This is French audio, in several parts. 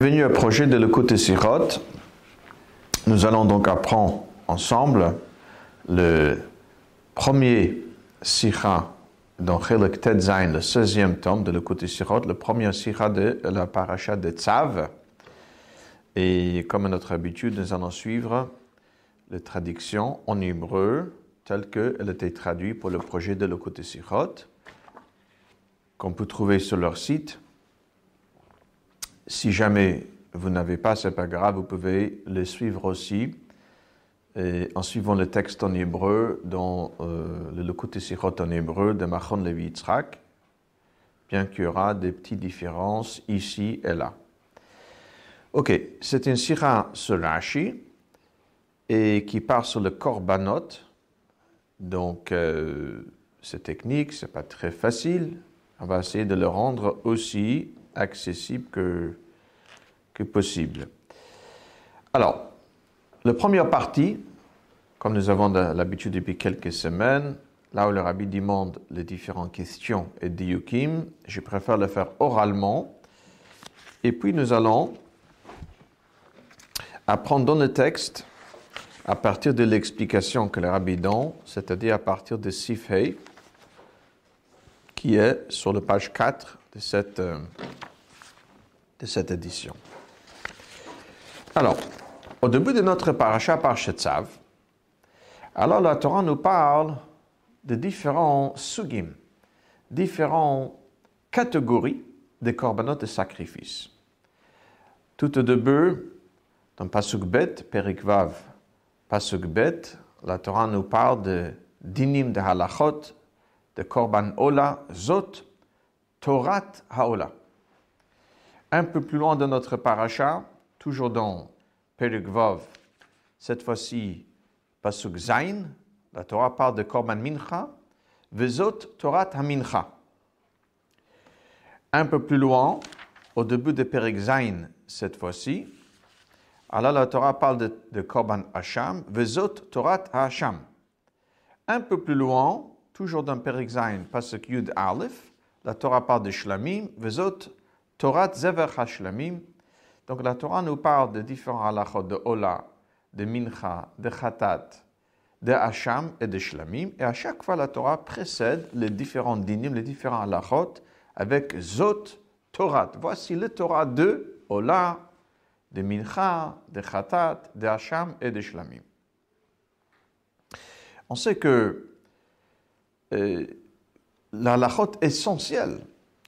Venu au projet de l'écoute Sirot. Nous allons donc apprendre ensemble le premier Sikha dans Chelek Tetzain, le 16e tome de l'écoute Sirot, le premier Sikha de la paracha de Tzav. Et comme à notre habitude, nous allons suivre la traduction en hébreu telle qu'elle été traduite pour le projet de l'écoute Sirot, qu'on peut trouver sur leur site si jamais vous n'avez pas, c'est pas grave, vous pouvez les suivre aussi en suivant le texte en hébreu dans euh, le Lekut Sirot en hébreu de Machon Levi Yitzhak, bien qu'il y aura des petites différences ici et là. Ok, c'est une sira sur et qui part sur le korbanot. Donc, euh, c'est technique, c'est pas très facile. On va essayer de le rendre aussi accessible que, possible. Alors, la première partie, comme nous avons l'habitude depuis quelques semaines, là où le rabbi demande les différentes questions et diukim, je préfère le faire oralement. Et puis nous allons apprendre dans le texte à partir de l'explication que le rabbi donne, c'est-à-dire à partir de Sifhei, qui est sur la page 4 de cette, euh, de cette édition. Alors, au début de notre paracha Parashat alors la Torah nous parle de différents sugim, différentes catégories de corbanotes de sacrifice. Tout au début, dans Pasuk Bet, Perikvav, Pasuk Bet, la Torah nous parle de dinim de halachot, de korban ola, zot, Torat Haola. Un peu plus loin de notre paracha, toujours dans Perigvov, cette fois-ci Pasuk Zain, la Torah parle de Korban Mincha, Vezot Torat HaMincha. Un peu plus loin, au début de Perik Zain, cette fois-ci, alors la Torah parle de, Korban Hasham, Vezot Torat Hasham. Un peu plus loin, toujours dans Perik Zain, Pasuk Yud Aleph, la Torah parle de Shlamim, Vezot, Torah Zever HaShlamim. Donc la Torah nous parle de différents halachot de Ola, de Mincha, de Khatat, de Hacham et de Shlamim. Et à chaque fois, la Torah précède les différents dinim, les différents halachot, avec Zot, Torah. Voici le Torah de Ola, de Mincha, de Khatat, de Hacham et de Shlamim. On sait que euh, la lachot essentielle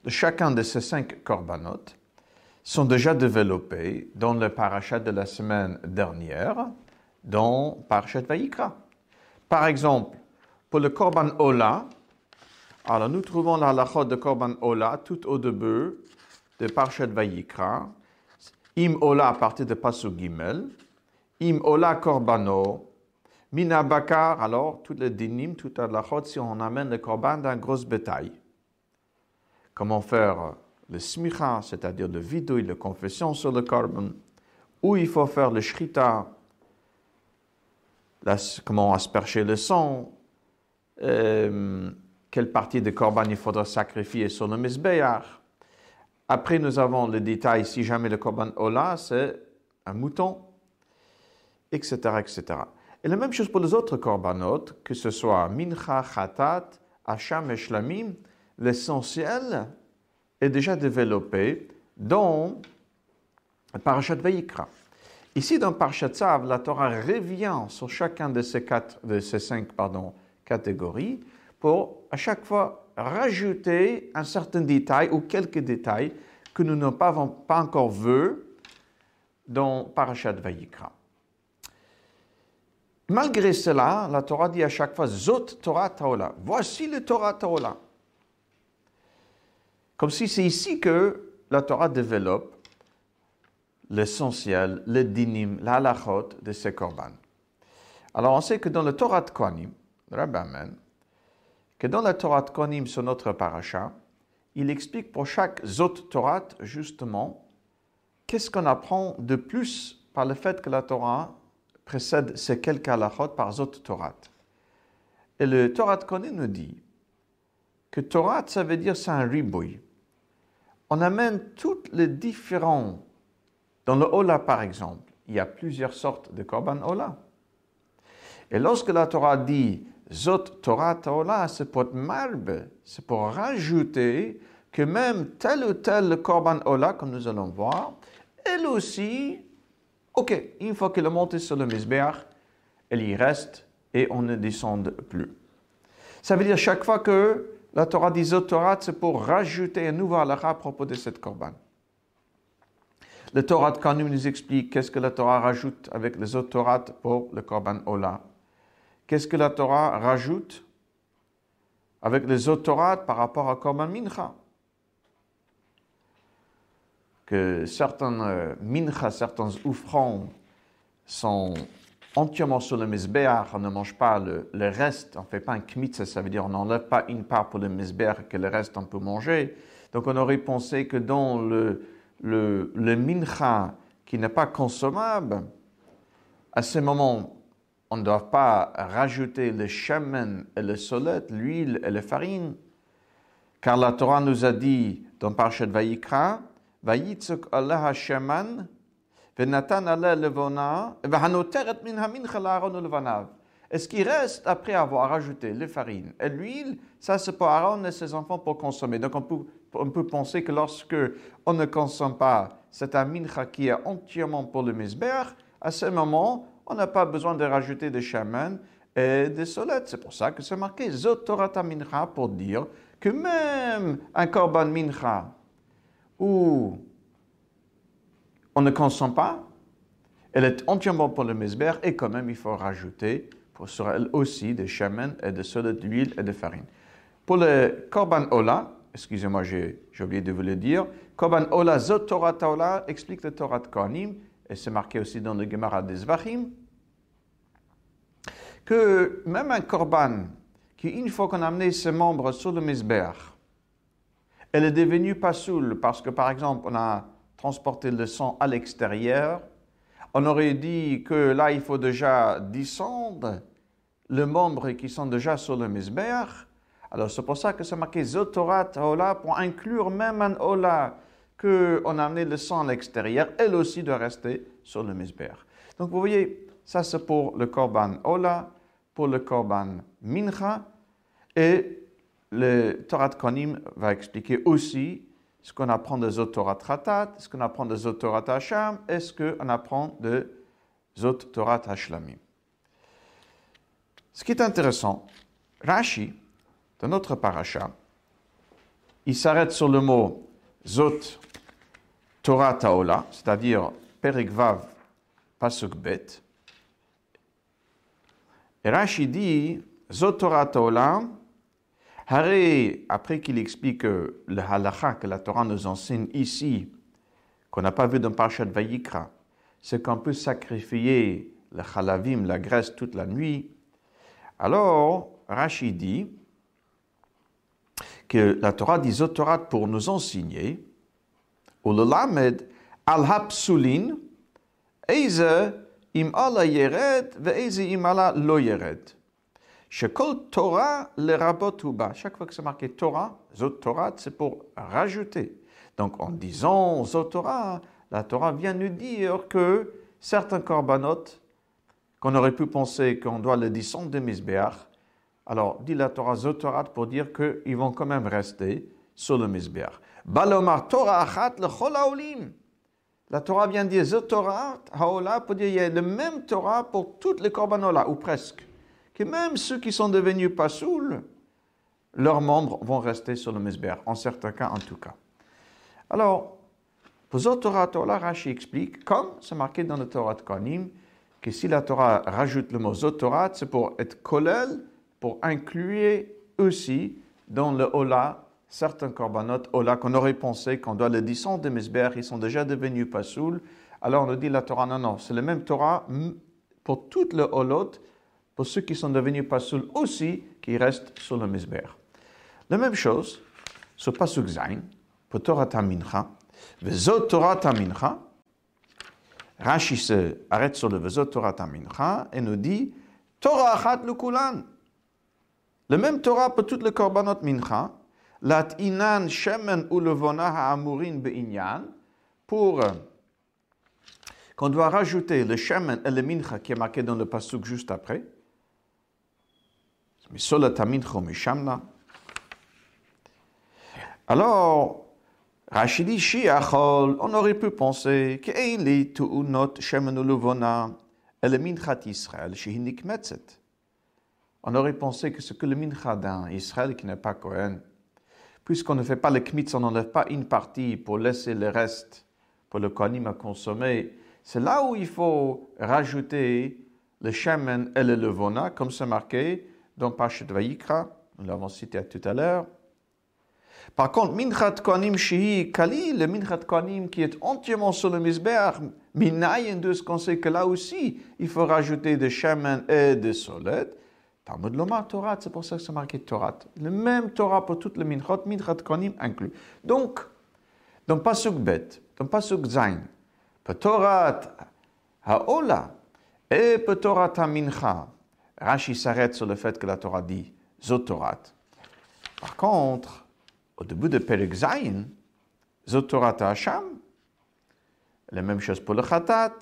de chacun de ces cinq corbanotes sont déjà développés dans le parachat de la semaine dernière, dans Parashat Vayikra. Par exemple, pour le korban Ola, alors nous trouvons la lachot de korban Ola tout au début de Parashat Vayikra. Im Ola à partir de Pasuk Gimel. Im Ola korbano Mina bakar, alors, toutes les dinim, toute la chod, si on amène le korban d'un gros bétail. Comment faire le smicha, c'est-à-dire le vidouille, la confession sur le korban, où il faut faire le shrita, comment asperger le sang, euh, quelle partie de korban il faudra sacrifier sur le misbéach. Après, nous avons le détail, si jamais le korban ola, c'est un mouton, etc., etc. Et la même chose pour les autres korbanot, que ce soit mincha, khatat, hacham et l'essentiel est déjà développé dans Parashat Vayikra. Ici, dans Parashat Tzav, la Torah revient sur chacun de ces, quatre, de ces cinq pardon, catégories pour à chaque fois rajouter un certain détail ou quelques détails que nous n'avons pas encore vus dans Parashat Vayikra. Malgré cela, la Torah dit à chaque fois Zot Torah Taola. Voici le Torah Taola. Comme si c'est ici que la Torah développe l'essentiel, le dinim, la halachot de ces korban. Alors on sait que dans le Torah de Kohanim, que dans la Torah de Kohanim sur notre paracha, il explique pour chaque Zot Torah, justement, qu'est-ce qu'on apprend de plus par le fait que la Torah précède ces quelques halachot par Zot Torah. Et le Torah Koné nous dit que Torah, ça veut dire c'est un ribouille. On amène toutes les différents. Dans le Ola, par exemple, il y a plusieurs sortes de Korban Ola. Et lorsque la Torah dit Zot Torah Taola, c'est pour marbe, c'est pour rajouter que même tel ou tel Korban Ola, comme nous allons voir, elle aussi, ok, une fois qu'elle est montée sur le Mizbeach, elle y reste et on ne descend plus. Ça veut dire chaque fois que la Torah dit Zot Torah, c'est pour rajouter un nouveau halakha à propos de cette Korban. Le Torah de Kanim nous explique qu'est-ce que la Torah rajoute avec les autres Torah pour le Korban Ola. Qu'est-ce que la Torah rajoute avec les autres Torah par rapport à Korban Mincha? Que certains euh, Mincha, certains offrandes sont entièrement sur le Mizbeach, on ne mange pas le, reste, on ne fait pas un kmitz, ça veut dire on n'enlève pas une part pour le Mizbeach que le reste on peut manger. Donc on aurait pensé que dans le mincha qui n'est pas consommable, à ce moment, on ne doit pas rajouter le shaman et le solet, l'huile et la farine, car la Torah nous a dit dans Parashat Vayikra, Vayitzuk Allah shaman, Et ce qui reste après avoir rajouté les farines et l'huile, ça c'est pour Aaron et ses enfants pour consommer. Donc on peut, on peut penser que lorsque on ne consomme pas cet amincha qui est entièrement pour le misber, à ce moment, on n'a pas besoin de rajouter des chamans et des solettes. C'est pour ça que c'est marqué Zotorata mincha pour dire que même un korban mincha où on ne consomme pas, elle est entièrement pour le misber et quand même il faut rajouter pour sur elle aussi des chamans et des solettes d'huile et de farine. Pour le korban ola, excusez-moi, j'ai oublié de vous le dire. Korban Ola Zot Torah Taola explique le Torah de Kohanim, et c'est marqué aussi dans le Gemara des Zvachim, que même un Korban, qui une fois qu'on a amené ses membres sur le Mizbeach, elle est devenue pas soule parce que par exemple on a transporté le sang à l'extérieur, on aurait dit que là il faut déjà descendre les membres qui sont déjà sur le Mizbeach, alors c'est pour ça que c'est marqué Zotorat Ola pour inclure même un Ola qu'on a amené le sang à l'extérieur, elle aussi doit rester sur le misber. Donc vous voyez, ça c'est pour le Korban Ola, pour le Korban Mincha, et le Torah de Konim va expliquer aussi ce qu'on apprend de Zotorat Ratat, ce qu'on apprend de Zotorat Hasham, et ce qu'on apprend de Zotorat Hashlamim? Ce qui est intéressant, Rashi, dans notre paracha, il s'arrête sur le mot Zot Torah Taola, c'est-à-dire Perik Vav Pasuk Bet. Et Rashi dit Zot Torah Taola, après qu'il explique le halacha que la Torah nous enseigne ici, qu'on n'a pas vu dans Parashat Vayikra, c'est qu'on peut sacrifier le halavim, la graisse, toute la nuit. Alors, Rashi dit que la Torah dit Zotorat pour nous enseigner, ou le Lamed, al hapsulin, Eize im ala yered, ve im ala lo yered. Shekol Torah le. Chaque fois que c'est marqué Torah, Zot Torah, c'est pour rajouter. Donc en disant Zot Torah, la Torah vient nous dire que certains korbanot, qu'on aurait pu penser qu'on doit le descendre de Misbeach, alors, dit la Torah Zotorat pour dire qu'ils vont quand même rester sur le Mizbeach. Balomar Torah achat le olim. La Torah vient dire Zotorat haola pour dire qu'il y a le même Torah pour toutes les corbanola, ou presque. Que même ceux qui sont devenus pasoul, leurs membres vont rester sur le Mizbeach, en certains cas en tout cas. Alors, pour Zotorat haola, Rashi explique, comme c'est marqué dans le Torah de Kohanim, que si la Torah rajoute le mot Zotorat, c'est pour être kolel, pour inclure aussi dans le Ola certains corbanotes Ola qu'on aurait pensé qu'on doit le descendre de Misber, ils sont déjà devenus Pasoul. Alors on nous dit la Torah, non, non, c'est le même Torah pour toutes les Olot, pour ceux qui sont devenus Pasoul aussi, qui restent sur le Misber. La même chose, sur Pasuk Zain, pour Torah Tamincha, Vezot Torah Tamincha, Rashi se arrête sur le Vezot Torah Tamincha et nous dit Torah Achat Lukulan. Le même Torah pour toutes les korbanot mincha, lat inan shemen ou levona ha'amurin be'inyan, pour euh, qu'on doit rajouter le shemen et le mincha qui est marqué dans le pasuk juste après. Alors, Rachidi Shiachol, on aurait pu penser qu'il est tout not shemen ou levona et le minchat Israël, shehinik metzet. On aurait pensé que ce que le mincha d'un Israël qui n'est pas Cohen, puisqu'on ne fait pas le kmitz, on n'enlève pas une partie pour laisser le reste pour le kohanim à consommer, c'est là où il faut rajouter le shemen et le levona, comme c'est marqué dans Pachet Vayikra, nous l'avons cité tout à l'heure. Par contre, minchat kohanim shihi kali, le minchat kohanim qui est entièrement sur le misbeach, minayin de ce qu'on sait que là aussi, il faut rajouter de shemen et de solet. Talmud Lomar Torah, c'est pour ça que c'est marqué Torah. Le même Torah pour toutes les minchot, minchat kohanim inclus. Donc, dans Pasuk Bet, dans Pasuk Zain, Torah Haola et Torah Mincha, Rashi s'arrête sur le fait que la Torah dit Zotorat. Par contre, au début de Perek Zain, Zotorat Hasham, la même chose pour le Khatat,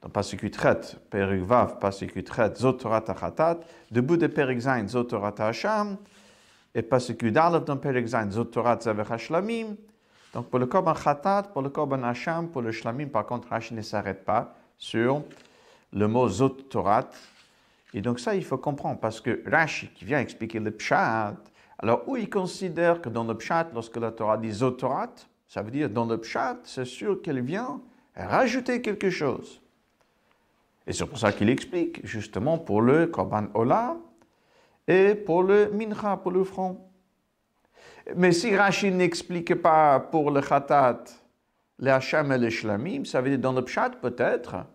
dans Pasuk Tret, Perek Vav, Pasuk Tret, Zotorat Khatat, début de Perek Zain, Zotorat Hasham, et Pasuk Dalet dans Perek Zain, Zotorat Zavech Hashlamim, donc pour le Korban Khatat, pour le Korban Hacham, pour le Shlamim, par contre, Rashi ne s'arrête pas sur le mot Zot Torat. Et donc ça, il faut comprendre, parce que Rashi, qui vient expliquer le Pshat, alors où il considère que dans le Pshat, lorsque la Torah dit Zot ça veut dire dans le Pshat, c'est sûr qu'elle vient rajouter quelque chose. Et c'est pour ça qu'il explique, justement, pour le Korban Ola et pour le Mincha, pour le front. Mais si Rachid n'explique pas pour le Khatat, le Hacham et le Shlamim, ça veut dire dans le Pshat peut-être,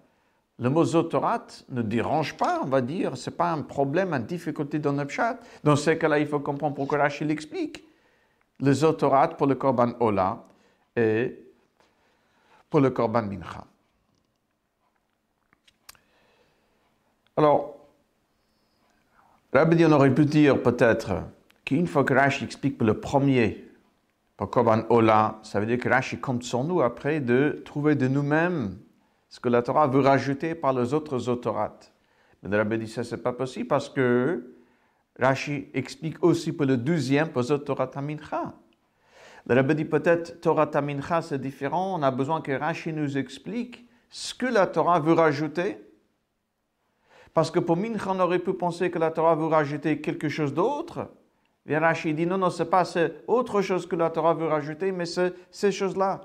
le mot Zotorat ne dérange pas, on va dire, c'est pas un problème, une difficulté dans le Pshat. Dans ce cas-là, il faut comprendre pourquoi Rachid l'explique. Le Zotorat pour le Korban Ola et pour le Korban Mincha. Alors, Rabbi on aurait pu dire peut-être qu'une fois que Rashi explique le premier, pour Korban Ola, ça veut dire que Rashi compte sur nous après de trouver de nous-mêmes ce que la Torah veut rajouter par les autres autorates. Mais le Rabbi dit ça, c'est pas possible parce que Rashi explique aussi pour le deuxième, pour Torah Tamincha. Le Rabbi dit peut-être Torah Tamincha c'est différent, on a besoin que Rashi nous explique ce que la Torah veut rajouter. Parce que pour Mincha, on aurait pu penser que la Torah veut rajouter quelque chose d'autre. Et Rashi dit non, non, c'est pas autre chose que la Torah veut rajouter, mais c'est ces choses-là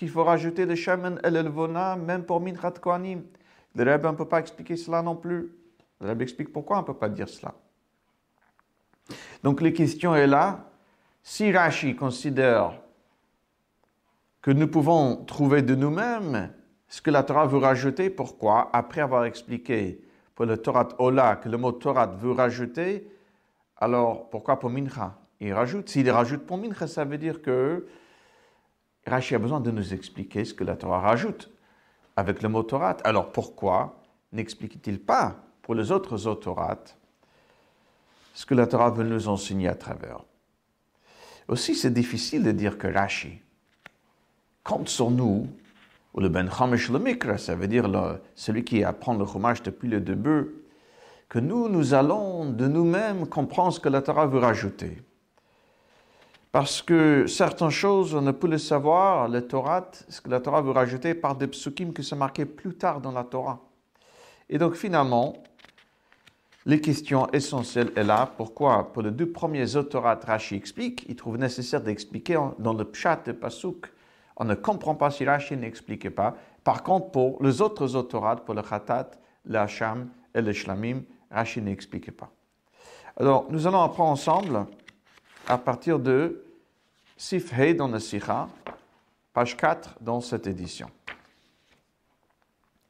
qu'il faut rajouter le shaman et le levona, même pour Minchat Kohanim. Le Rebbe ne peut pas expliquer cela non plus. Le Rebbe explique pourquoi on ne peut pas dire cela. Donc la question est là. Si Rashi considère que nous pouvons trouver de nous-mêmes ce que la Torah veut rajouter, pourquoi, après avoir expliqué pour le Torah Ola que le mot Torah veut rajouter, alors, pourquoi pour Mincha? Il rajoute. S'il rajoute pour Mincha, ça veut dire que Rashi a besoin de nous expliquer ce que la Torah rajoute avec le mot Torah. Alors, pourquoi n'explique-t-il pas pour les autres autorates ce que la Torah veut nous enseigner à travers? Aussi, c'est difficile de dire que Rashi compte sur nous, ou le Ben Chamish le Mikra, ça veut dire celui qui apprend le Chumash depuis le début, que nous, nous allons de nous-mêmes comprendre ce que la Torah veut rajouter. Parce que certaines choses, on ne peut le savoir, la Torah, ce que la Torah veut rajouter par des psukim qui sont marqués plus tard dans la Torah. Et donc finalement, les questions essentielles est là. Pourquoi? Pour les deux premiers autorat, Rashi explique, il trouve nécessaire d'expliquer dans le pshat de Pasuk. On ne comprend pas si Rashi n'explique pas. Par contre, pour les autres autorat, pour le Khatat, le Hacham et le Shlamim, Rachid n'explique pas. Alors, nous allons apprendre ensemble à partir de Sifhei dans Nasicha, page 4 dans cette édition.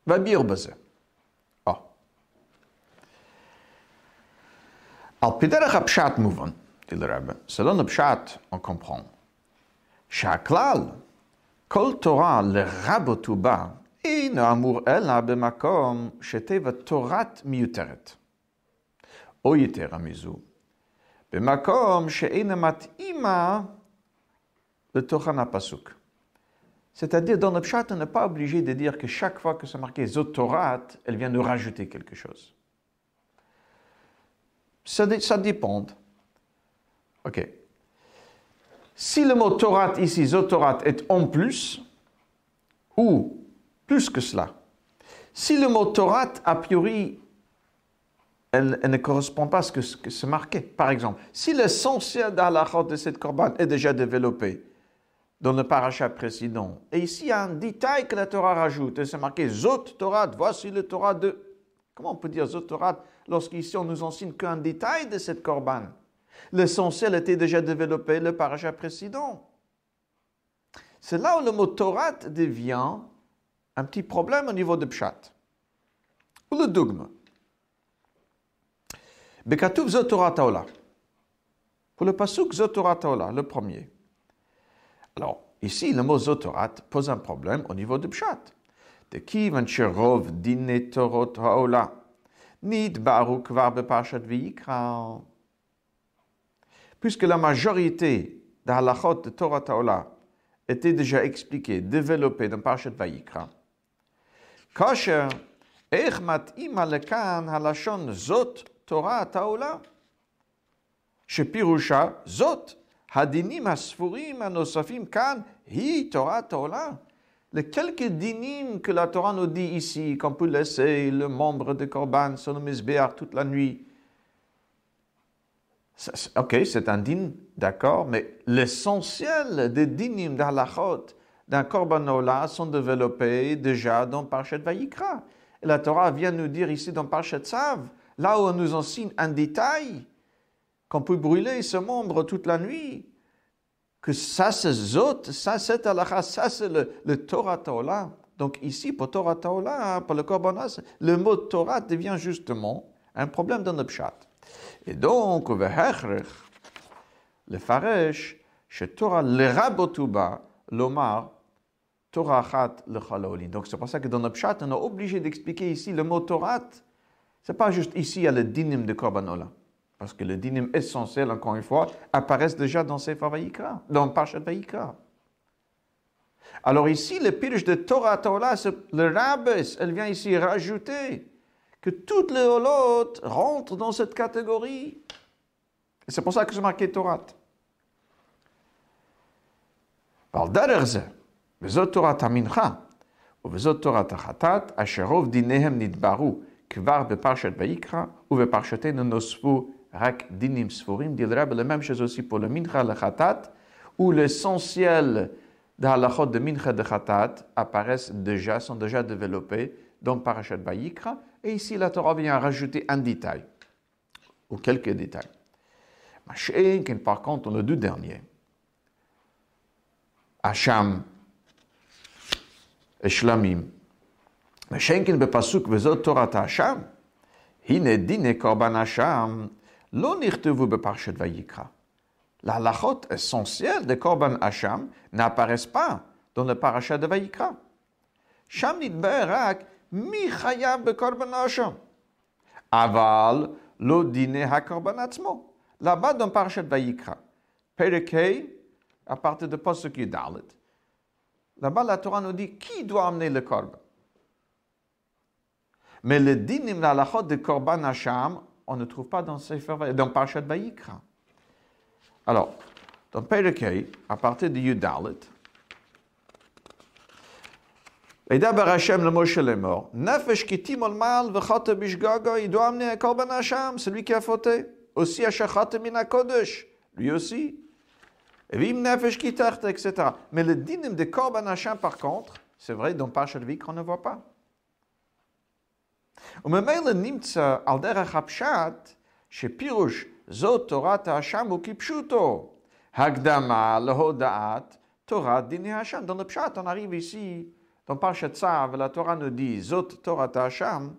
Babir Bazé. Ah. Al piderach mouvan, dit le Rebbe. Selon le pshat, on comprend. Shaklal, kol Torah le rabotuba, in amour ela bemakom, sheteva torat miuteret. Oyiter amizu. C'est-à-dire, dans le pshat, on n'est pas obligé de dire que chaque fois que c'est marqué Zotorat, elle vient de rajouter quelque chose. Ça, ça dépend. OK. Si le mot Torah ici, Zotorat, est en plus, ou plus que cela, si le mot Torah, a priori, elle, ne correspond pas à ce que, c'est marqué. Par exemple, si l'essentiel d'Alachot de cette corban est déjà développé dans le paracha précédent, et ici il y a un détail que la Torah rajoute, et c'est marqué Zot Torah, voici le Torah de. Comment on peut dire Zot Torah lorsqu'ici on nous enseigne qu'un détail de cette corban? L'essentiel était déjà développé le paracha précédent. C'est là où le mot Torah devient un petit problème au niveau de Pshat. Ou le dogme. Bekatouf Zotorat Taola. Pour le pasuk Zotorat Taola, le premier. Alors, ici, le mot Zotorat pose un problème au niveau de Pshat. De qui cherov dine Torot Haola. Nid baru kvar bepashat v'yikra. Puisque la majorité des halachot de Torah Taola était déjà expliquée, développée dans Parashat Vayikra, כאשר איך מתאימה לכאן הלשון זאת Torah Ataola. Shepirusha Zot Hadinim Asfurim Anosafim Kan Hi Torah Ataola. Les quelques dinim que la Torah nous dit ici, qu'on peut laisser le membre de Korban sur le misbéar toute la nuit, Ok, c'est un din, d'accord, mais l'essentiel des dinim d'Alachot, d'un Korbanola, sont développés déjà dans Parchet Vayikra. Et la Torah vient nous dire ici dans Parchet Sav là où on nous enseigne un détail, qu'on peut brûler ce membre toute la nuit, que ça c'est Zot, ça c'est Alacha, ça c'est le, Torah Taola. Donc ici, pour Torah Taola, pour le Korbanos, le mot Torah devient justement un problème dans le Pshat. Et donc, le Faresh, chez Torah, le Rabotuba, l'Omar, Torah le Donc c'est pour ça que dans notre chat, on est obligé d'expliquer ici le mot Torah. Ce n'est pas juste ici, il y a le dinim de Korban Parce que le dinim essentiel, encore une fois, apparaît déjà dans Sefer Vayikra, dans Parashat Vayikra. Alors ici, le pirush de Torah Torah, le rabbis, elle vient ici rajouter que toutes les holot rentrent dans cette catégorie. C'est pour ça que c'est marqué Torah. Par derrière vezot Torah Tamincha, ou vezot Torah Tachatat, asherov dinehem nidbaru. Kvar Parchet Vaikra ou Beparcheté ne nosfu rak dinim sforim. dit le même chose aussi pour le Mincha le Khatat, où l'essentiel de halachot de Mincha de Khatat déjà, sont déjà développés dans Parachat Bayikra. Et ici, la Torah vient rajouter un détail, ou quelques détails. Machékin, par contre, on le deux derniers. Hacham et Shlamim, mais, Schenken bepasuk vezot Torah Hashem, hine dine korban Hashem, lo nirtevu beparshat vayikra. La halachot essentielle de korban Hashem n'apparaissent pas dans le parachat de Vayikra. Sham nidber rak mi chayav bekorban Hashem. Aval lo dine hakorban atzmo. Là-bas dans parachat Vayikra. Perekei, à partir de Posuk Dalit. Là-bas la Torah nous dit qui doit amener le korban? Mais le dinim, la de korban Hacham, on ne trouve pas dans Sefer dans Parashat Vayikra. Alors, dans Perekei, à partir de Yudalit, et d'abord Hachem le Moshe est mort. Nefesh kitim al mal v'chata bishgaga, il doit amener un korban Hacham, celui qui a fauté. Aussi Hachachata min Kodesh, lui aussi. Vim nefesh kitachta, etc. Mais le dinim de Korban Hashem, par contre, c'est vrai, dans Parashat Vik, on ne voit pas. וממילא נמצא על דרך הפשט שפירוש זאת תורת האשם הוא כפשוטו, הקדמה להודעת תורת דיני האשם. Dans le pshat, on arrive ici, dans Parashat Tzav, la Torah nous dit זאת תורת האשם,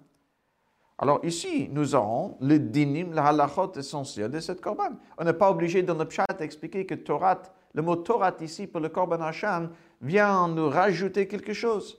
alors ici, nous aurons le dinim, la halachot essentiel de cette korban. On n'est pas obligé dans le pshat d'expliquer que Torah, le mot Torah ici pour le korban Hashem vient nous rajouter quelque chose.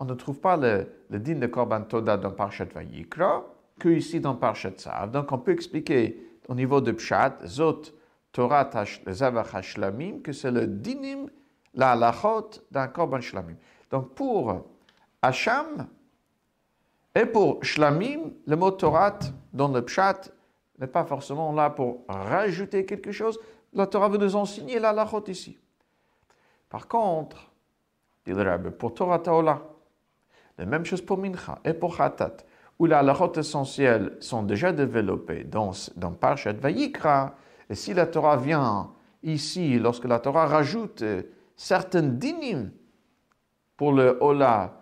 On ne trouve pas le, din de Korban Toda dans Parchat Vayikra que ici dans Parchat Tzav. Donc on peut expliquer au niveau de Pshat, Zot Torah Zavach Hashlamim, que c'est le dinim, la halachot d'un Korban Shlamim. Donc pour Hacham et pour Shlamim, le mot Torah dans le Pshat n'est pas forcément là pour rajouter quelque chose. La Torah veut nous enseigner la halachot ici. Par contre, dit le Rabbi, pour Torah Taola, la même chose pour Mincha et pour Khatat, où les halachot essentielles sont déjà développées dans, dans Parshat Vayikra, et si la Torah vient ici, lorsque la Torah rajoute euh, certaines dinim pour le Ola,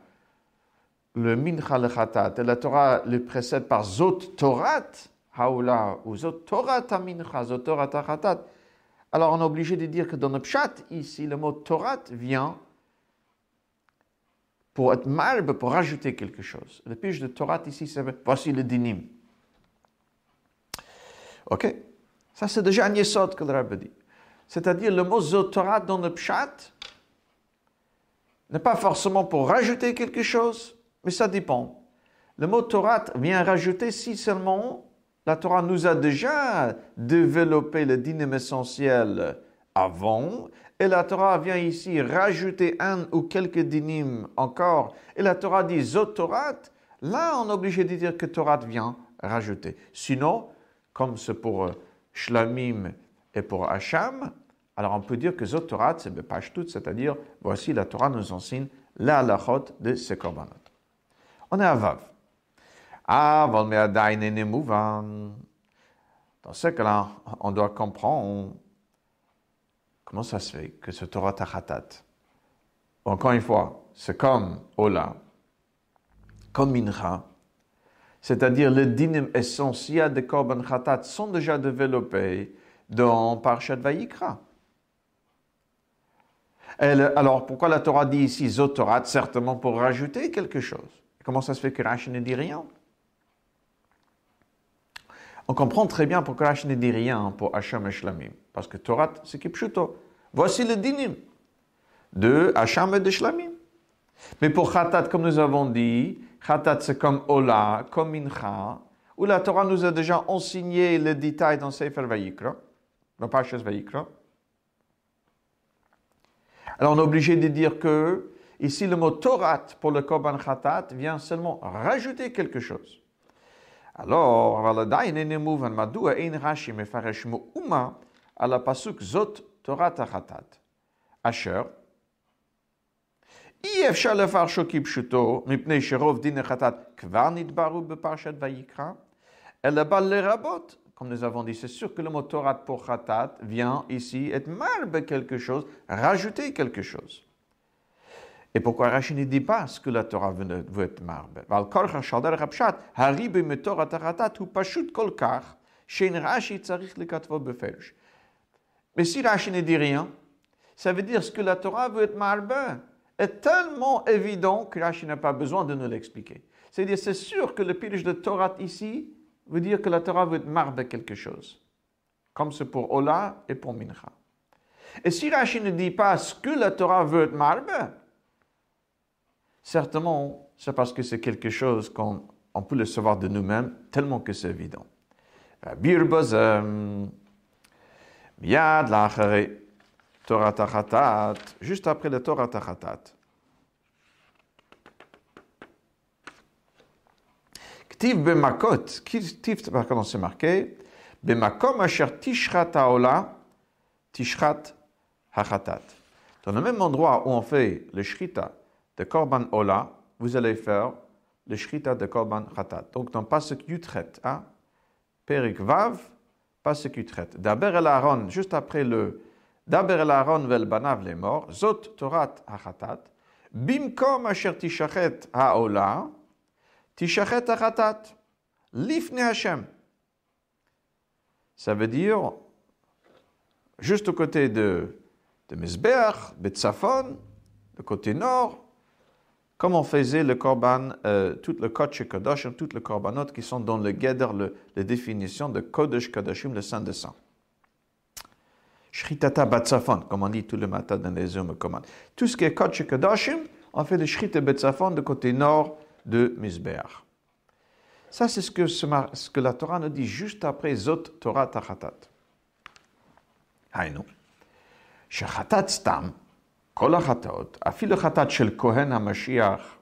le Mincha le Khatat, et la Torah le précède par Zot Torat, Haola, ou Zot Torat Mincha, Zot Torat Khatat, alors on est obligé de dire que dans le Pshat, ici, le mot Torat vient pour être marbe, pour rajouter quelque chose. Le pige de Torah ici, c'est voici le dinim. Ok Ça, c'est déjà un yesod que le rabbi dit. C'est-à-dire, le mot Torah dans le pshat n'est pas forcément pour rajouter quelque chose, mais ça dépend. Le mot Torah vient rajouter si seulement la Torah nous a déjà développé le dinim essentiel avant et la Torah vient ici rajouter un ou quelques dinim encore, et la Torah dit Zotorat, là on est obligé de dire que Torah vient rajouter. Sinon, comme c'est pour euh, Shlamim et pour Hacham, alors on peut dire que Zotorat, c'est page toute, c'est-à-dire voici la Torah nous enseigne la halachot de ces korbanot. On est à Vav. Dans ce cas-là, on doit comprendre Comment ça se fait que ce Torah Tachatat, encore une fois, c'est comme Ola, comme Mincha, c'est-à-dire les dinim essentiels de Korban Khatat sont déjà développés dans Parshat Vayikra. alors, pourquoi la Torah dit ici Zotorat Certainement pour rajouter quelque chose. Comment ça se fait que Rashi ne dit rien? On comprend très bien pourquoi Rashi ne dit rien pour Hacham et Shlamim. Parce que Torah, c'est Kipshuto. Voici le dinim de Hacham et de Shlamim. Mais pour Khatat, comme nous avons dit, Khatat c'est comme Ola, comme Mincha, où la Torah nous a déjà enseigné le détail dans Sefer Vayikra, dans Parshas Vayikra. Alors on est obligé de dire que ici le mot Torah pour le Korban Khatat vient seulement rajouter quelque chose. Alors, Madua ein Rashi mefaresh mu'uma à la pasuk zot Torah Tachatat. Asher. אי אפשר לפרשו כפשוטו, מפני שרוב דין החטאת כבר נדברו בפרשת ויקרא, אלא בא לרבות, comme nous avons dit, c'est sûr que le mot Torah pour Khatat vient ici être marbe quelque chose, rajouter quelque chose. Et pourquoi Rashi ne dit pas ce que la Torah veut être marbe? Mais si Rashi ne dit rien, ça veut dire que la Torah veut être marbe est tellement évident que Rashi n'a pas besoin de nous l'expliquer. C'est-à-dire, c'est sûr que le pilier de Torah ici veut dire que la Torah veut être marbe quelque chose. Comme c'est pour Ola et pour Mincha. Et si Rashi ne dit pas ce que la Torah veut être marbe, certainement, c'est parce que c'est quelque chose qu'on peut le savoir de nous-mêmes, tellement que c'est évident. Miad lachere Torah Tachatat, juste après le Torah Tachatat. Ktiv bemakot, ktiv contre c'est marqué, bemakom asher tishrat haola, tishrat hachatat. Dans le même endroit où on fait le shrita de korban ola, vous allez faire le shrita de korban chatat. Donc dans pasuk yutret, hein, perik vav, pas ce qu'il traite. D'Aber el Aaron, juste après le D'Aber el Aaron vel banav les morts, Zot Torat hachatat, Bimkom asher tishachet haola, tishachet hachatat, lifne Hashem. Ça veut dire, juste au côté de, de Mizbeach, Betzafon, le côté nord, comme on faisait le korban, euh, tout le kodesh kodashim, hein, tout le korbanot qui sont dans le guédar, la définition de kodesh kodashim, le saint des saints. Shritata batsafon, comme on dit tout le matin dans les hommes commandes. Tout ce qui est kodesh kodashim, on fait le shrit batsafon du côté nord de Mizbeach. Ça, c'est ce que, ce que la Torah nous dit juste après Zot Torah Tachatat. Haïnou. Shachatat stam, כל החטאות, אפילו חטאת של כהן המשיח,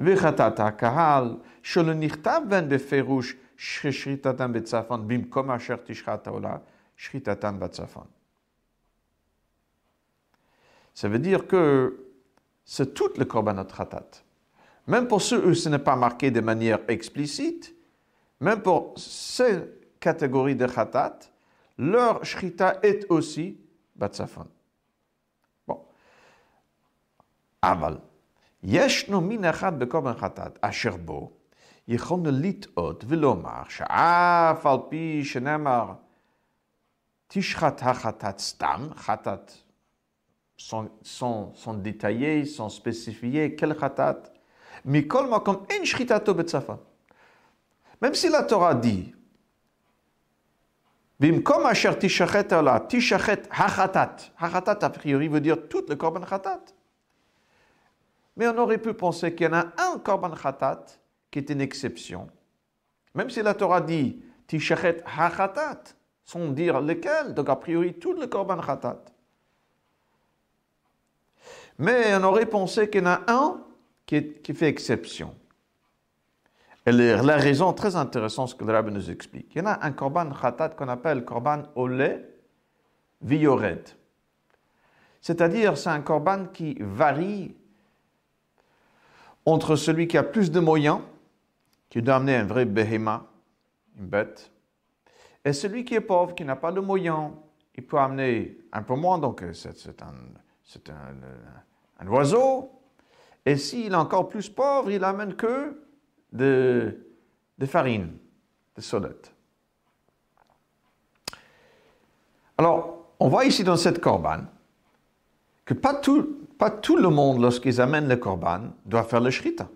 וחטאת הקהל, שלא נכתב בהן בפירוש ששחיטתם בצפון, במקום אשר תשחט העולה, שחיטתם בצפון. Ça veut dire que c'est toutes les korbanot khatat. Même pour ceux où ce n'est pas marqué de manière explicite, même pour ces catégories de khatat, leur shrita est aussi batsafon. אבל ישנו מין אחד בקורבן חטאת, אשר בו יכולנו לטעות ולומר שאף על פי שנאמר תשחט החטאת סתם, חטאת sont, sont, sont détaillés, sont spécifiés, quel khatat, mikol makom en shritato betzafon. Même si la Torah dit Bimkom asher tishachet ala, tishachet hachatat. Hachatat, a priori, veut dire tout le korban chatat. Mais on aurait pu penser qu'il y en a un korban chatat qui est une exception. Même si la Torah dit tishachet hachatat, sans dire lequel, donc a priori tout le korban chatat. Mais on aurait pensé qu'il y en a un qui, fait exception. Et la raison très intéressante, ce que le rabbin nous explique. Il y en a un korban khatat qu'on appelle korban olé viored. C'est-à-dire, c'est un korban qui varie entre celui qui a plus de moyens, qui doit amener un vrai behema, une bête, et celui qui est pauvre, qui n'a pas de moyens, il peut amener un peu moins, donc c'est un, un, un, oiseau. Et s'il est encore plus pauvre, il amène que de, de farine, de solette. Alors, on voit ici dans cette corban que pas tout, pas tout le monde, lorsqu'ils amènent le corban, doit faire le shrita.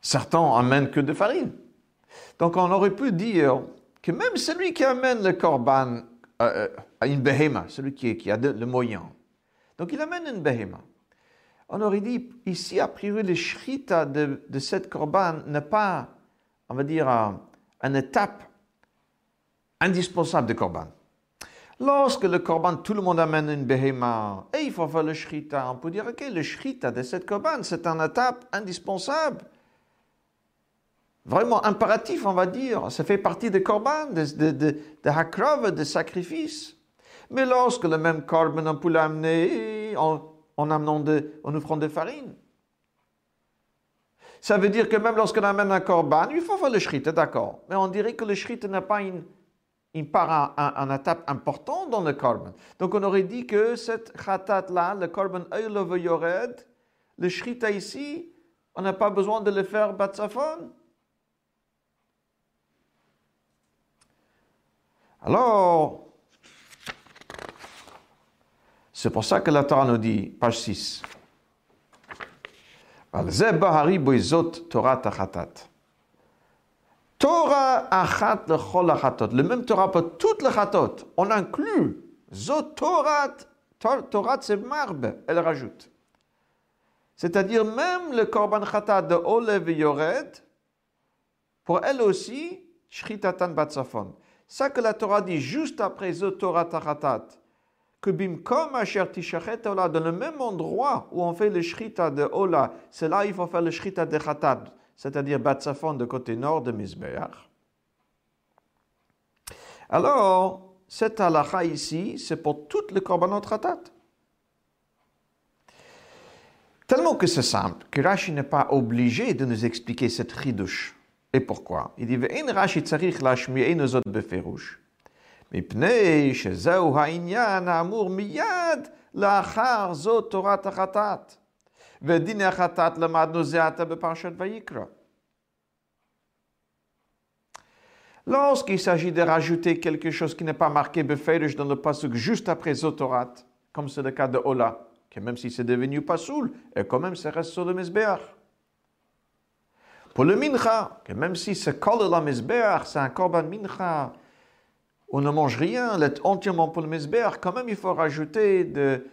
Certains amènent que de farine. Donc, on aurait pu dire que même celui qui amène le corban euh, à une behema, celui qui, a le moyen, donc il amène une behema. On aurait dit, ici, a priori, le shrita de, cette korban n'est pas, on va dire, une étape indispensable de korban. Lorsque le korban, tout le monde amène une behema, et il faut faire le shrita, on peut dire, ok, le shrita de cette korban, c'est une étape indispensable. Vraiment impératif, on va dire. Ça fait partie des korban, de, de, hakrov, de sacrifice. Mais lorsque le même korban, on peut l'amener, en, amenant de, en offrant de farine. Ça veut dire que même lorsqu'on amène un korban, il faut faire le shrit, d'accord. Mais on dirait que le shrit n'a pas une, une part, un, étape importante dans le korban. Donc on aurait dit que cette khatat-là, le korban yored, le shrita ici, on n'a pas besoin de le faire batsafon. Alors, c'est pour ça que la Torah nous dit, page 6. Torah Torah achat lechol achatot. Le même Torah pour toutes les chatot. On inclut zot Torah. C'est marbe. Elle rajoute. C'est-à-dire même le korban chatat de Olev Yored, pour elle aussi, shritatan batsafon. Ça que la Torah dit juste après zot Torah tachatat que bimkom asher tishachet ola, dans le même endroit où on fait le shrita de ola, c'est là il faut faire le shrita de chatad, c'est-à-dire batsafon de côté nord de Mizbeach. Alors, cette halakha ici, c'est pour toutes les korbanot chatat. Tellement que c'est simple, que Rashi n'est pas obligé de nous expliquer cette chidouche. Et pourquoi Il dit, Ve'en Rashi tzarich lashmi'enu zot beferush. מפני שזהו העניין האמור מיד לאחר זאת תורת החטאת. ודין החטאת למדנו זה עתה בפרשת ויקרא. Lorsqu'il s'agit de rajouter quelque chose qui n'est pas marqué Beferish dans le pasuk juste après Zotorat, comme c'est le cas de Ola, que même si c'est devenu Pasoul, et quand même ça reste sur le Mizbeach. Pour le Mincha, que même si c'est colle la Mizbeach, c'est un Korban Mincha, on ne mange rien, est entièrement pour le Mizbeach, quand même il faut rajouter de...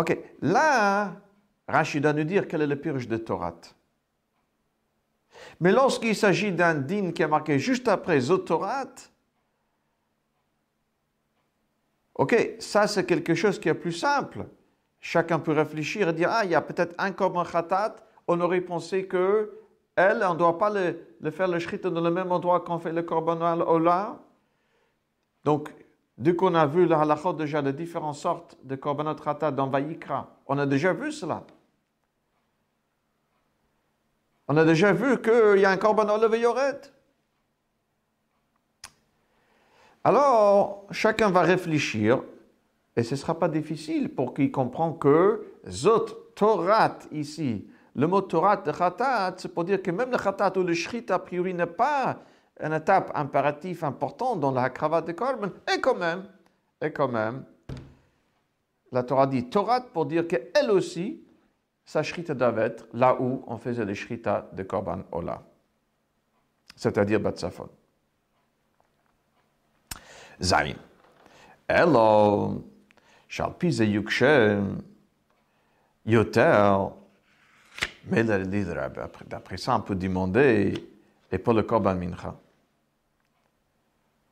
Ok, là, Rachid doit nous dire quel est le purge de Torah. Mais lorsqu'il s'agit d'un din qui est marqué juste après Zotorat, ok, ça c'est quelque chose qui est plus simple. Chacun peut réfléchir et dire, ah, il y a peut-être un korban khatat, on aurait pensé que elle, on ne doit pas le, faire le shrit dans le même endroit qu'on fait le korban ola. Donc, dès qu'on a vu la halachot déjà de différentes sortes de korbanot khatat dans Vayikra, on a déjà vu cela. On a déjà vu qu'il y a un korban levé yoret. Alors, chacun va réfléchir, et ce ne sera pas difficile pour qu'il comprenne que Zot Torat ici, le mot Torat de Khatat, c'est pour dire que même le Khatat ou le Shrit a priori n'est pas une étape impérative importante dans la cravate de Korban, et quand même, et quand même, la Torah dit Torat pour dire qu'elle aussi, sa shrita doit être là où on faisait les shrita de Korban Ola, c'est-à-dire Batsafon. Zayin. Elo, Shalpi ze yukshe, yoter, mais d'après ça, on peut demander, et pour le Korban Mincha.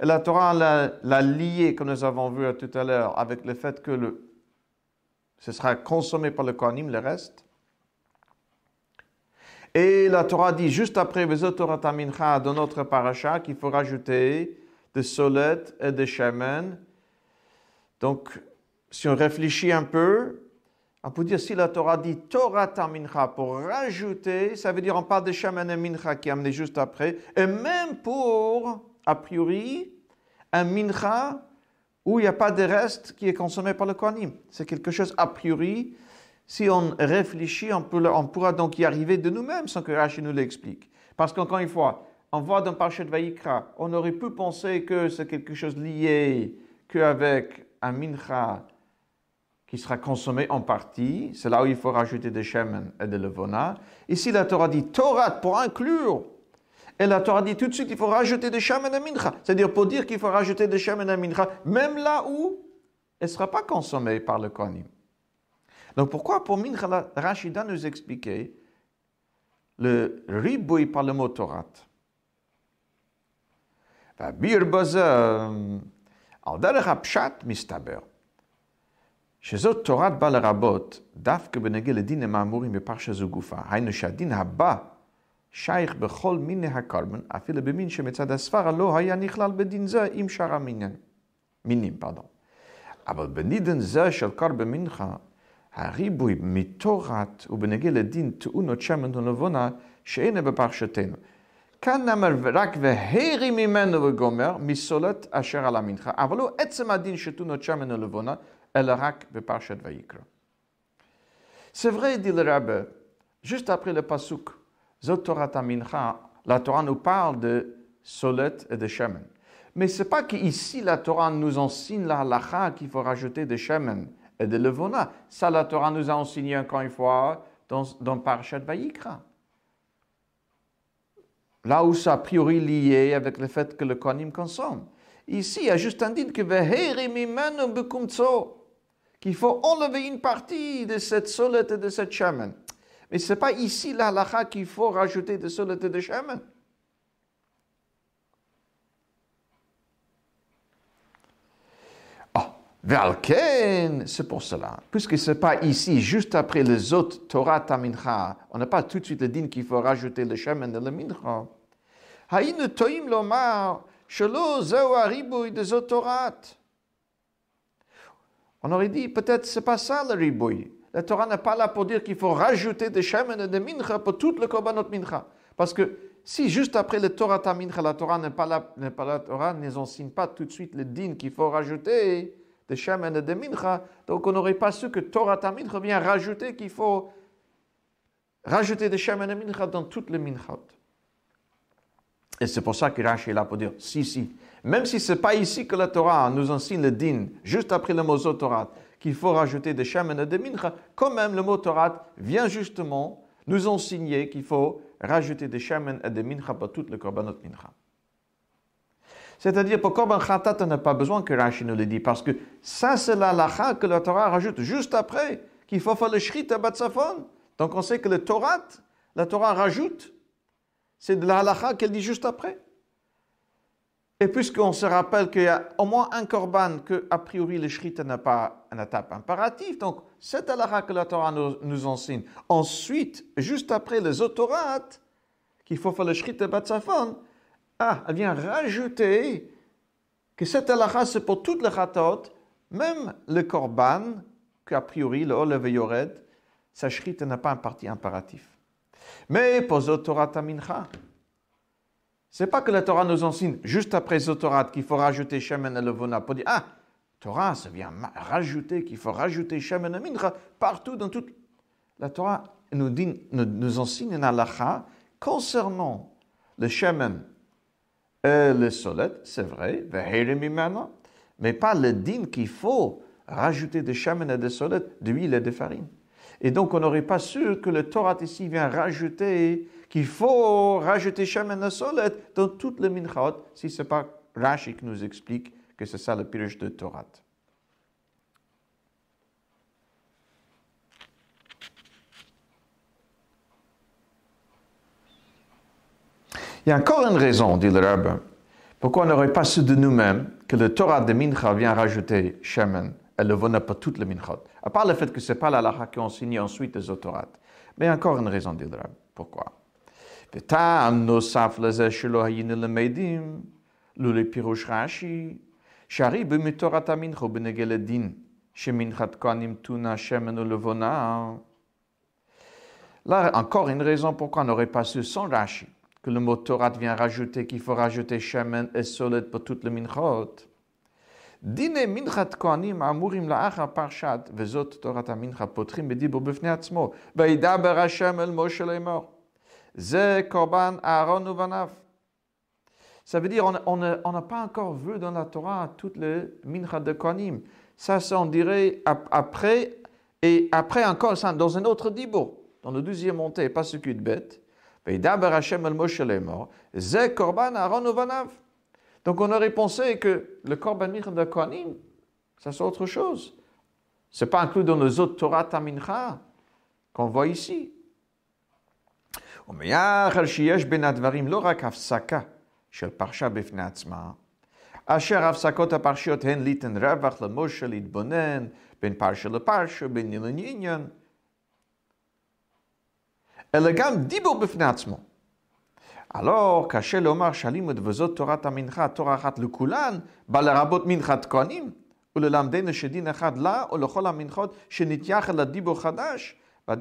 Et la Torah l'a lié, que nous avons vu tout à l'heure, avec le fait que le, ce sera consommé par le Kohanim, le reste. Et la Torah dit juste après Torah Tamincha dans notre paracha qu'il faut rajouter de solet et de shemen. Donc, si on réfléchit un peu, on peut dire si la Torah dit Torah Tamincha pour rajouter, ça veut dire on parle de shemen et mincha qui est amené juste après. Et même pour, a priori, un mincha où il n'y a pas de reste qui est consommé par le Kohanim. C'est quelque chose a priori si on réfléchit, on, pourra donc y arriver de nous-mêmes sans que Rachid nous l'explique. Parce qu'encore une fois, on voit dans Parchet Vaïkra, on aurait pu penser que c'est quelque chose lié qu'avec un mincha qui sera consommé en partie. C'est là où il faut rajouter des shemen et de levona. Ici, la Torah dit Torah pour inclure. Et la Torah dit tout de suite qu'il faut rajouter des shemen et mincha. C'est-à-dire pour dire qu'il faut rajouter des shemen et mincha, même là où elle ne sera pas consommée par le kohanim. Donc pourquoi pour Mincha, Rachida nous expliquer le ribouille par le mot Torah Bir על דרך הפשט מסתבר שזאת תורת בא לרבות דווקא בנגע לדינים האמורים בפרשה זו גופה. היינו שהדין הבא שייך בכל מיני הקרבן, אפילו במין שמצד הסברה לא היה נכלל בדין זה עם שאר המינים. אבל בנידן זה של קרבן מנחה, הריבוי מתורת ובנגיע לדין תאונות שמן ונבונה שאינה בפרשתנו. כאן נאמר רק והרי ממנו וגומר מסולת אשר על המנחה, אבל לא עצם הדין שתאונות שמן ולבונה, אלא רק בפרשת ויקרא. C'est vrai, dit le rabbin, juste après le pasuk, La Torah nous parle de solet et de shemen. Mais ce n'est pas qu'ici la Torah nous enseigne la halacha qu'il faut rajouter de shemen et de Levona. Ça, la Torah nous a enseigné encore une fois dans, dans Parashat Vayikra. Là où ça a priori lié avec le fait que le Kohanim consomme. Ici, il y a juste un dit que qu'il faut enlever une partie de cette solette et de cette chemin. Mais ce n'est pas ici la lacha qu'il faut rajouter de et de chemin. c'est pour cela. Puisque ce n'est pas ici, juste après les autres Torah Tamincha, on n'a pas tout de suite le din qu'il faut rajouter le chemin de la mincha. Haïnu toim lomar, shelo zeu de zotorat. On aurait dit, peut-être c'est pas ça le ribouille. La Torah n'est pas là pour dire qu'il faut rajouter des shemen et des mincha pour tout le korbanot mincha. Parce que si juste après le Torah mincha, la Torah n'est pas là, n'est pas la Torah ne nous enseigne pas tout de suite le din qu'il faut rajouter des shemen et des mincha, donc on n'aurait pas su que Torah mincha vient rajouter qu'il faut rajouter des shemen et mincha dans toutes les minchot. Et c'est pour ça que Rashi est là pour dire, si, si, même si ce n'est pas ici que la Torah nous enseigne le din, juste après le mot Torah, qu'il faut rajouter des shemen et des mincha, quand même le mot Torah vient justement nous enseigner qu'il faut rajouter des shemen et des mincha pour toutes les korbanot mincha. C'est-à-dire, pour korban khatat, on n'a pas besoin que Rashi nous le dise, parce que ça, c'est la lacha que la Torah rajoute juste après, qu'il faut faire le shrit à Batsafon. Donc, on sait que le Torah, la Torah rajoute c'est de la halakha qu'elle dit juste après. Et puisqu'on se rappelle qu'il y a au moins un korban que, a priori, le shrita n'a pas un étape impérative, donc cette halakha que la Torah nous, enseigne. Ensuite, juste après les autorates, qu'il faut faire le shrita batsafon, ah, elle vient rajouter que cette halakha, c'est pour toutes les khatot, même le korban, qu'a priori, le olev yored, sa shrita n'a pas un parti impératif. Mais pour Zotorat Mincha, c'est pas que la Torah nous enseigne juste après Zotorat qu'il faut rajouter Shemen Levona pour dire Ah, Torah, ça vient rajouter qu'il faut rajouter Shemen Mincha partout dans toute. La Torah nous, dit, nous, enseigne un halakha concernant le Shemen et le Solet, c'est vrai, mais pas le din qu'il faut rajouter des Shemen et des Solet, d'huile et de farine. Et donc, on n'aurait pas su que le Torah ici vient rajouter qu'il faut rajouter Shemen Solet dans toutes les minchot, si ce n'est pas Rashi qui nous explique que c'est ça le pirush de Torah. Il y a encore une raison, dit le rabbin, pourquoi on n'aurait pas su de nous-mêmes que le Torah de Mincha vient rajouter Shemen elle ne venait pas toutes les minchot. À part le fait que ce n'est pas la lacha qui enseigné ensuite les autorates. Mais encore une raison de Pourquoi? וטעם נוסף לזה שלא היינו למדים, לולי פירוש רש"י, שהרי במתורת המנחה בנגע לדין, שמנחת כהנים תונה שמן ולבונה. Là, encore une raison pourquoi on n'aurait pas su sans Rashi, que le mot Torah vient rajouter qu'il faut rajouter shemen et solide pour toutes les minchot. דיני מנחת כהנים אמורים לאחר פרשת, וזאת תורת המנחה, פותחים בדיבור בפני עצמו, וידבר השם אל משה לאמור. Ze korban Aaron uvanav. Ça veut dire on n'a pas encore vu dans la Torah toutes les mincha de Konim. Ça, ça on dirait après, et après encore, dans un autre dibo, dans le deuxième montée, pas ce de bête. D'abord Hashem el Moshe est. Ze korban Aaron uvanav. Donc on aurait pensé que le korban mincha de Konim, ça c'est autre chose. C'est pas inclus dans les autres Torah Tamincha qu'on voit ici. ומאחר שיש בין הדברים לא רק הפסקה של פרשה בפני עצמה, אשר הפסקות הפרשיות הן ליתן רווח למשה להתבונן בין פרשה לפרשה, בין עניין לעניין, אלא גם דיבור בפני עצמו. Alors, קשה לומר שהלימוד וזאת תורת המנחה, תורה אחת לכולן, בא לרבות מנחת כהנים, וללמדנו שדין אחד לה או לכל המנחות שנתייחד לדיבור חדש, Ben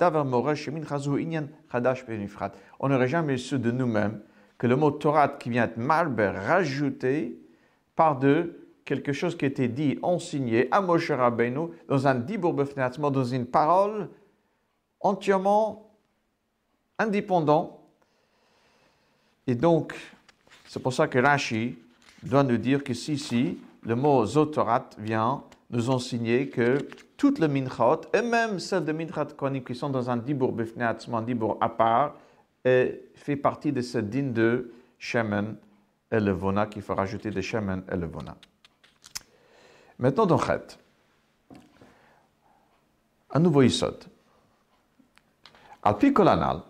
On n'aurait jamais su de nous-mêmes que le mot Torah qui vient de rajouté par de quelque chose qui était dit, enseigné à Moshe Rabbeinu dans un dibour dans une parole entièrement indépendant. Et donc, c'est pour ça que Rashi doit nous dire que si, si, le mot Zotorat vient nous enseigner que toutes les minchot, et même celles de minchot qui sont dans un dibur bifneatzman, un dibur à part, et fait partie de ce din de Shemen et le Vona, qu'il faut rajouter de Shemen et le Vona. Maintenant, dans Chet, un nouveau Isod. Al Kolanal,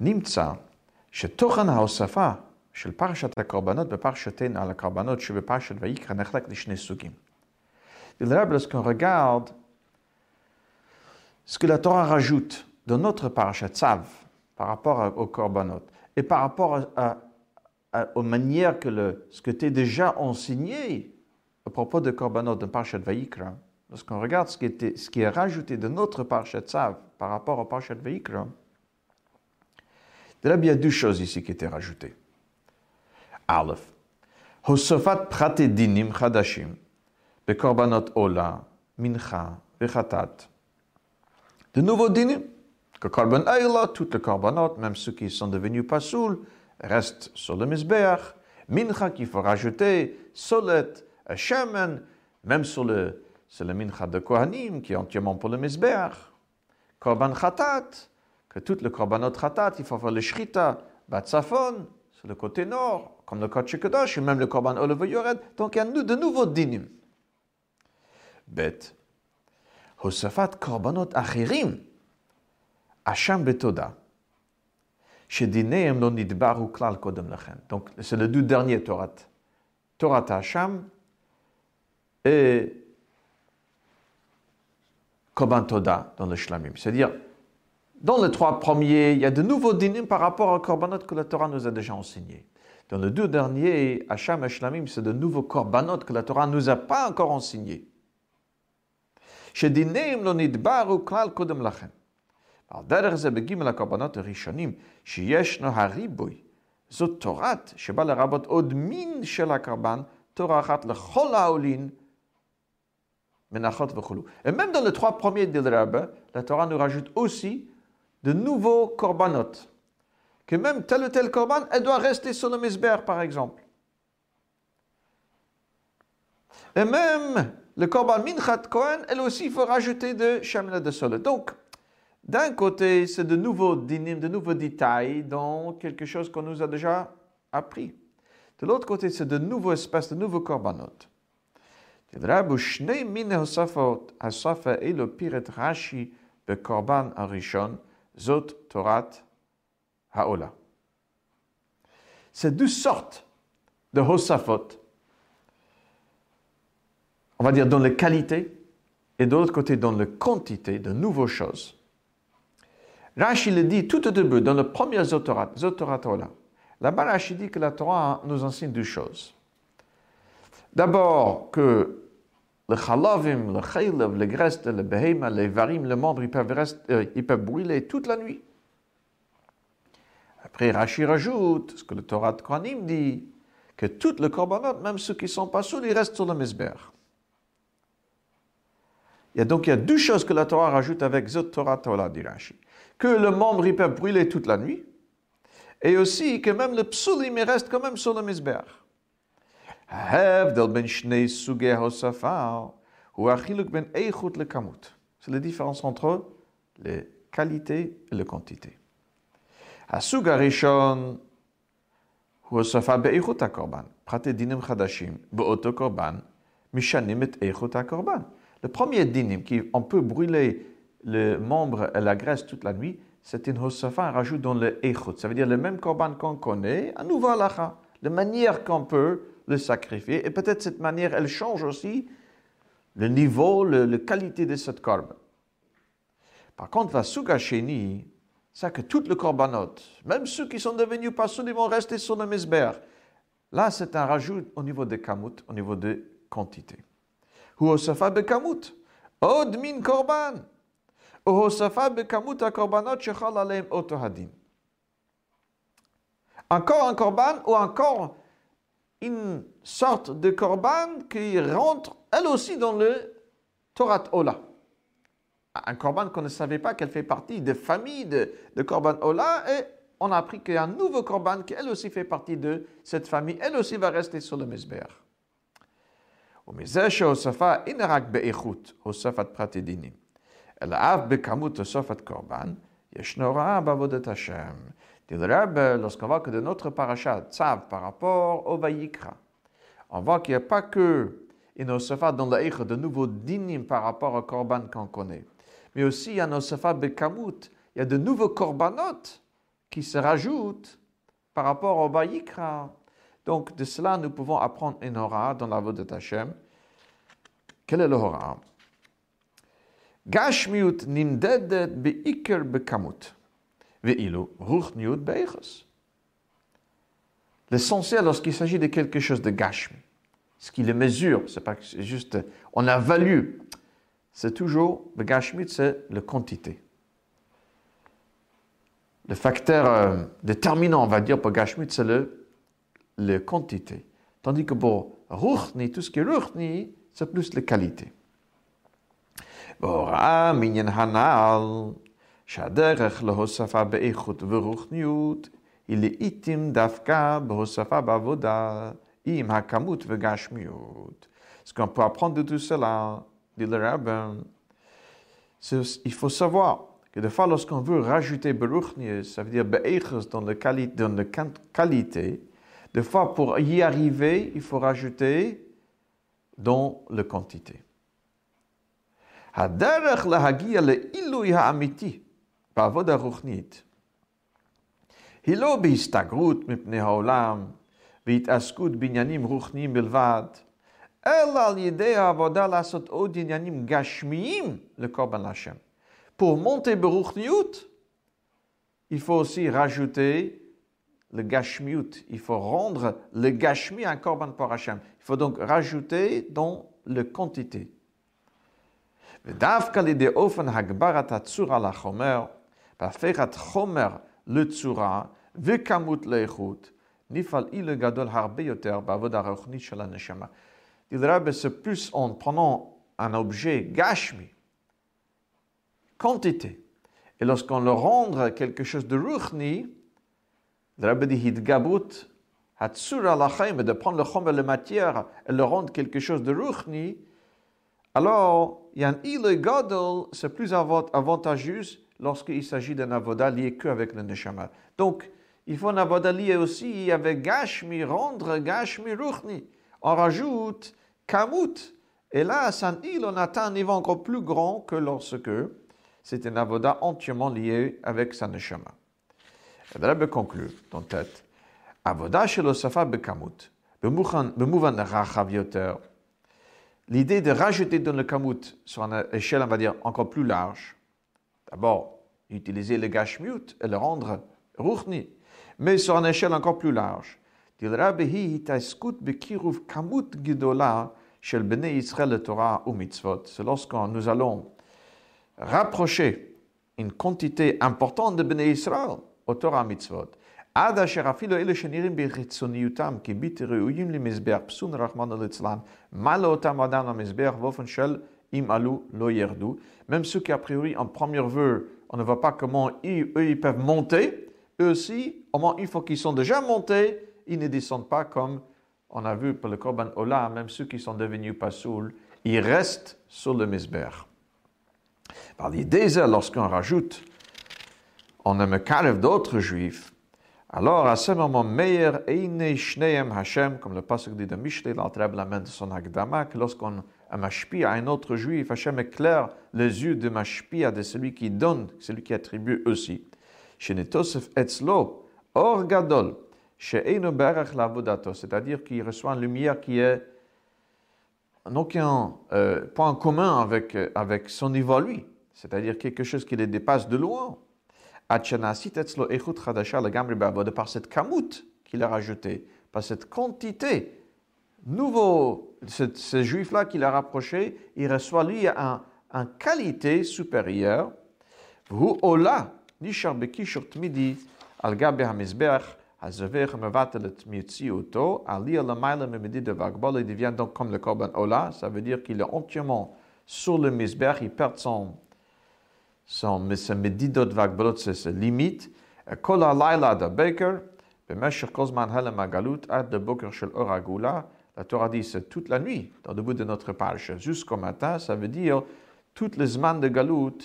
Nimtza, שתוכן ההוספה של פרשת הקורבנות בפרשתנו על הקורבנות שבפרשת ויקרא נחלק לשני סוגים. lorsqu'on regarde ce que la Torah rajoute dans notre parashat Tzav par rapport aux korbanot et par rapport à, à, aux manières que ce que tu déjà enseigné à propos de korbanot dans parashat Vayikra, lorsqu'on regarde ce qui, était, ce qui est rajouté de notre Parchet Tzav par rapport au Parchet Veikra, il y a deux choses ici qui étaient rajoutées. Aleph. Hosofat prate dinim chadashim, bekorbanot ola, mincha, vechatat. De nouveaux dinim, que korban ayla, toutes les korbanot, même ceux qui sont devenus pasoul, restent sur le misbeach. Mincha qu'il faut rajouter, solet, shemen, même sur le, sur le mincha de Kohanim, qui est entièrement pour le misbeach. Korban chatat, que toutes les korbanot chatat, il faut faire le shrita, batsafon, sur le côté nord, comme le Kodesh, et même le korban Olev Yored. Donc il y a de nouveaux dinim. Bet. Donc c'est le deux derniers Torah. Torah Hacham et Korban Toda dans le Shlamim. C'est-à-dire, dans les trois premiers, il y a de nouveaux dinim par rapport au korbanot que la Torah nous a déjà enseigné. Dans les deux derniers, Hacham et Shlamim, c'est de nouveaux korbanot que la Torah nous a pas encore enseigné. שדיניהם לא נדברו כלל קודם לכן. על דרך זה בגימל הקורבנות הראשונים, שישנו הריבוי, זאת תורת שבא לרבות עוד מין של הקורבן, תורה אחת לכל העולין, menachot וכו'. Et même dans les trois premiers de Rabbe, la Torah nous rajoute aussi de nouveaux korbanot. Que même tel ou tel korban, elle doit rester sur le misber, par exemple. Et même le korban minchat Kohen, elle aussi faut rajouter de shamina de sol. Donc, d'un côté, c'est de nouveaux dynimes, de nouveaux détails dans quelque chose qu'on nous a déjà appris. De l'autre côté, c'est de nouveaux espaces, de nouveaux korbanot. rashi zot torat. C'est deux sortes de hosafot on va dire dans la qualité et de l'autre côté dans la quantité de nouvelles choses. Rashi le dit tout au début, dans le premier Zotorat. Là-bas, Rashi dit que la Torah nous enseigne deux choses. D'abord, que le chalavim, le chaylev, le graisse, le behema, les varim, le membre, ils peuvent, rester, euh, ils peuvent brûler toute la nuit. Après, Rashi rajoute ce que le Torah de Kohanim dit, que toutes les korbanot, même ceux qui ne sont pas sous, ils restent sur le misber. Il y a donc il y a deux choses que la Torah rajoute avec Zot Torah Torah, dit Rashi. Que le membre, il peut brûler toute la nuit, et aussi que même le psulim, il reste quand même sur le misber. ההבדל בין שני סוגי ההוספה הוא החילוק בין איכות לכמות. C'est la différence entre les qualités et les quantités. הסוג הראשון הוא הוספה באיכות הקורבן. פרטי דינים חדשים באותו קורבן משנים את איכות הקורבן. Le premier dinim, qui on peut brûler le membre et la graisse toute la nuit, c'est une hosafa, un rajout dans le eichut. Ça veut dire le même korban qu'on connaît, un nouveau halacha. La manière qu'on peut le sacrifier. Et peut-être cette manière, elle change aussi le niveau, la qualité de cette corbe. Par contre, la sugasheni, c'est que toutes les korbanot, même ceux qui sont devenus pas ils vont rester sur le misber. Là, c'est un rajout au niveau de kamut, au niveau de quantité. Huosafa bekamut, od min korban. Uhosafa bekamut a korbanot shechal aleim otohadin. Encore un korban ou encore une sorte de korban qui rentre elle aussi dans le Torah Ola. Un korban qu'on ne savait pas qu'elle fait partie de famille de, de korban Ola et on a appris qu'il y a un nouveau korban qui elle aussi fait partie de cette famille, elle aussi va rester sur le Mesber. ומזה שהוספה אין רק באיכות, הוספת פרטי דינים, אלא אף בכמות הוספת קורבן, ישנו הוראה בעבודת השם. Dit le Rebbe, lorsqu'on voit que de notre parachat, Tzav, par rapport au Vayikra, on voit qu'il n'y a pas que une Osaphat dans l'Eich de nouveaux dinim par rapport au Korban qu'on connaît, mais aussi il y a un Osaphat Bekamut, il y a de nouveaux Korbanot qui se rajoutent par rapport au Vayikra. donc de cela, nous pouvons apprendre une hora dans la voie de Tachem. Quel est le Gashmiut nimdedet be'iker bekamut. L'essentiel lorsqu'il s'agit de quelque chose de gashmi, ce qui le mesure, c'est pas juste on a valu c'est toujours, le gashmit, c'est la quantité. Le facteur euh, déterminant, on va dire, pour gashmit, c'est le, la quantité. Tandis que pour ruchni, tout ce qui est ruchni, c'est plus la qualité. והוראה מעניין הנ"ל, שהדרך להוספה באיכות ורוחניות היא לעיתים דווקא בהוספה בעבודה עם הכמות וגשמיות. Ce qu'on peut apprendre de tout cela, dit le rabbin, il faut savoir que des fois, lorsqu'on veut rajouter beruchni, ça veut dire be'echos dans la qualité, dans la qualité, des fois, pour y arriver, il faut rajouter dans la quantité. הדרך להגיע לעילוי האמיתי בעבודה רוחנית היא לא בהסתגרות מפני העולם והתעסקות בעניינים רוחניים בלבד, אלא על ידי העבודה לעשות עוד עניינים גשמיים לקורבן להשם. Pour monter ברוחניות, il faut aussi rajouter le gashmiut, il faut rendre le gashmi un korban pour Hachem. Il faut donc rajouter dans le quantité. La le tzura, il. Il se plus en prenant un objet gashmi, quantité, et lorsqu'on le rend quelque chose de ruchni, le Rabbe dit hidgabrut hatsura lachaim, de prendre le chomer, la matière, et le rendre quelque chose de ruchni, alors, il y a un il gadol, c'est plus avantageux lorsqu'il s'agit d'un avoda lié qu'avec le neshama. Donc, il faut un avoda lié aussi avec gashmi, rendre gashmi ruchni. On rajoute kamut. Et là, sans il, on atteint un niveau encore plus grand que lorsque c'est un avoda entièrement lié avec sa neshama. Et là, je conclue dans tête. Avoda shelo safa bekamut. Bemouvan rachav. L'idée de rajouter dans le kamut sur une échelle, on va dire, encore plus large, d'abord, utiliser le gashmiut et le rendre ruchni, mais sur une échelle encore plus large. C'est lorsque nous allons rapprocher une quantité importante de Bnei Israël au Torah mitzvot. עד אשר אפילו אלה שנראים בחיצוניותם כבלתי ראויים למזבח פסול רחמנא ליצלן, מה לאותם אדם למזבח באופן של אם עלו לא ירדו. Même ceux qui a priori en première vue, on ne voit pas comment ils, eux ils peuvent monter, eux aussi, au moins une fois qu'ils sont déjà montés, ils ne descendent pas comme on a vu pour le Korban Ola, même ceux qui sont devenus pasoul, ils restent sur le misbech. Par l'idée, lorsqu'on rajoute, on a me d'autres juifs, alors, à ce moment, meilleur Eine Shneem Hashem, comme le passage dit de Mishlei, l'Altreb l'amène de son Agdama, lorsqu'on a mashpia un autre juif, Hashem éclaire les yeux de mashpia de celui qui donne, celui qui attribue aussi. Shenetosef etzlo, or gadol, c'est-à-dire qu'il reçoit une lumière qui est aucun euh, point commun avec, avec son niveau lui, c'est-à-dire quelque chose qui le dépasse de loin de par cette kamout qu'il a rajouté, par cette quantité, nouveau, ce, juif-là qu'il a rapproché, il reçoit lui un, qualité supérieure. Vous ola, nisharbeki short midi, algabe hamizbech, azavech mevatelet mitzioto, ali alamaila memedi de vagbol, il devient donc comme le korban ola, ça veut dire qu'il est entièrement sur le misbech, il perd son, son, sa medidot והגבלות, c'est limite. כל הלילה עד הבקר, במשך כל זמן הלם הגלות, עד לבוקר של אור הגאולה. La Torah dit c'est toute la nuit, dans le bout de notre page, jusqu'au matin, ça veut dire toutes les semaines de Galout,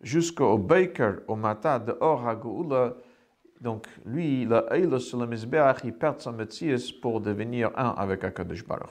jusqu'au Baker, au matin de Or HaGoula. Donc, lui, le Eilo sur le Mizbeach, il perd son métier pour devenir un avec Akadosh Baruch.